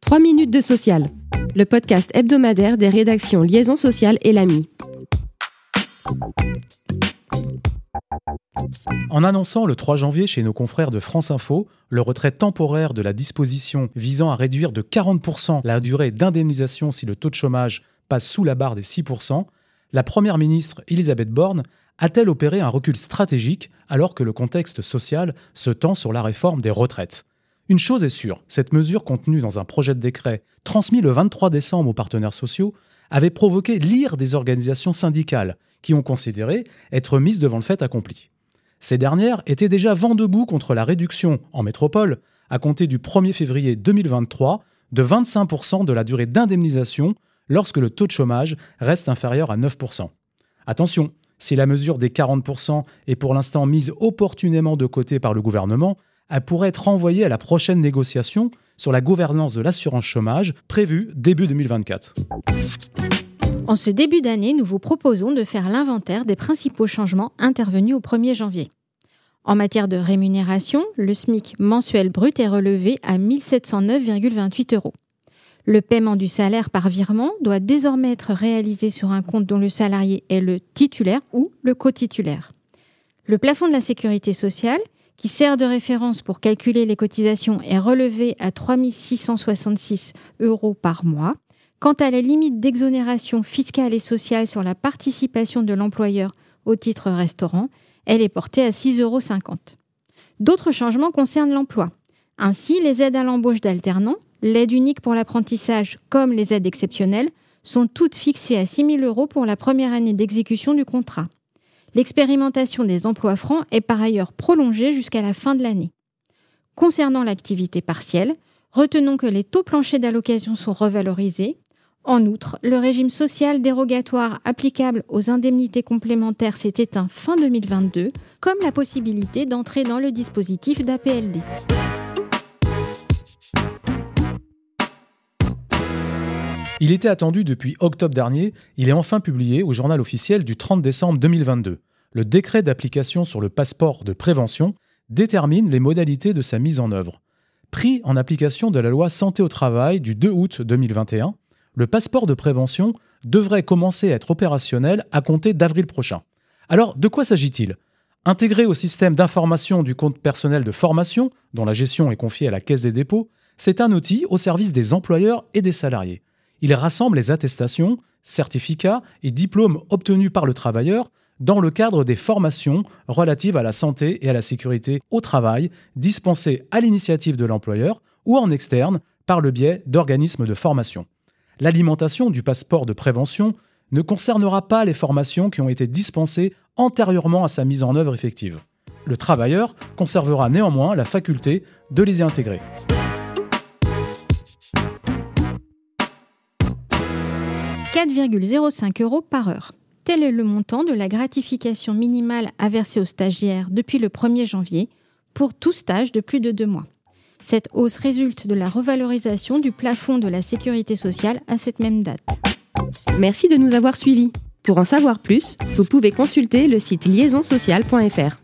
3 minutes de social, le podcast hebdomadaire des rédactions Liaison sociale et l'AMI. En annonçant le 3 janvier chez nos confrères de France Info le retrait temporaire de la disposition visant à réduire de 40% la durée d'indemnisation si le taux de chômage passe sous la barre des 6%, la Première ministre Elisabeth Borne a-t-elle opéré un recul stratégique alors que le contexte social se tend sur la réforme des retraites? Une chose est sûre, cette mesure contenue dans un projet de décret transmis le 23 décembre aux partenaires sociaux avait provoqué l'ire des organisations syndicales qui ont considéré être mises devant le fait accompli. Ces dernières étaient déjà vent debout contre la réduction en métropole, à compter du 1er février 2023, de 25% de la durée d'indemnisation lorsque le taux de chômage reste inférieur à 9%. Attention, si la mesure des 40% est pour l'instant mise opportunément de côté par le gouvernement, elle pourrait être renvoyée à la prochaine négociation sur la gouvernance de l'assurance chômage prévue début 2024. En ce début d'année, nous vous proposons de faire l'inventaire des principaux changements intervenus au 1er janvier. En matière de rémunération, le SMIC mensuel brut est relevé à 1709,28 euros. Le paiement du salaire par virement doit désormais être réalisé sur un compte dont le salarié est le titulaire ou le co-titulaire. Le plafond de la sécurité sociale, qui sert de référence pour calculer les cotisations, est relevé à 3 666 euros par mois. Quant à la limite d'exonération fiscale et sociale sur la participation de l'employeur au titre restaurant, elle est portée à 6,50 euros. D'autres changements concernent l'emploi. Ainsi, les aides à l'embauche d'alternants, L'aide unique pour l'apprentissage comme les aides exceptionnelles sont toutes fixées à 6 000 euros pour la première année d'exécution du contrat. L'expérimentation des emplois francs est par ailleurs prolongée jusqu'à la fin de l'année. Concernant l'activité partielle, retenons que les taux planchers d'allocation sont revalorisés. En outre, le régime social dérogatoire applicable aux indemnités complémentaires s'est éteint fin 2022, comme la possibilité d'entrer dans le dispositif d'APLD. Il était attendu depuis octobre dernier, il est enfin publié au journal officiel du 30 décembre 2022. Le décret d'application sur le passeport de prévention détermine les modalités de sa mise en œuvre. Pris en application de la loi Santé au travail du 2 août 2021, le passeport de prévention devrait commencer à être opérationnel à compter d'avril prochain. Alors, de quoi s'agit-il? Intégré au système d'information du compte personnel de formation, dont la gestion est confiée à la Caisse des dépôts, c'est un outil au service des employeurs et des salariés. Il rassemble les attestations, certificats et diplômes obtenus par le travailleur dans le cadre des formations relatives à la santé et à la sécurité au travail dispensées à l'initiative de l'employeur ou en externe par le biais d'organismes de formation. L'alimentation du passeport de prévention ne concernera pas les formations qui ont été dispensées antérieurement à sa mise en œuvre effective. Le travailleur conservera néanmoins la faculté de les y intégrer. 4,05 euros par heure. Tel est le montant de la gratification minimale à verser aux stagiaires depuis le 1er janvier pour tout stage de plus de deux mois. Cette hausse résulte de la revalorisation du plafond de la sécurité sociale à cette même date. Merci de nous avoir suivis. Pour en savoir plus, vous pouvez consulter le site liaisonsocial.fr.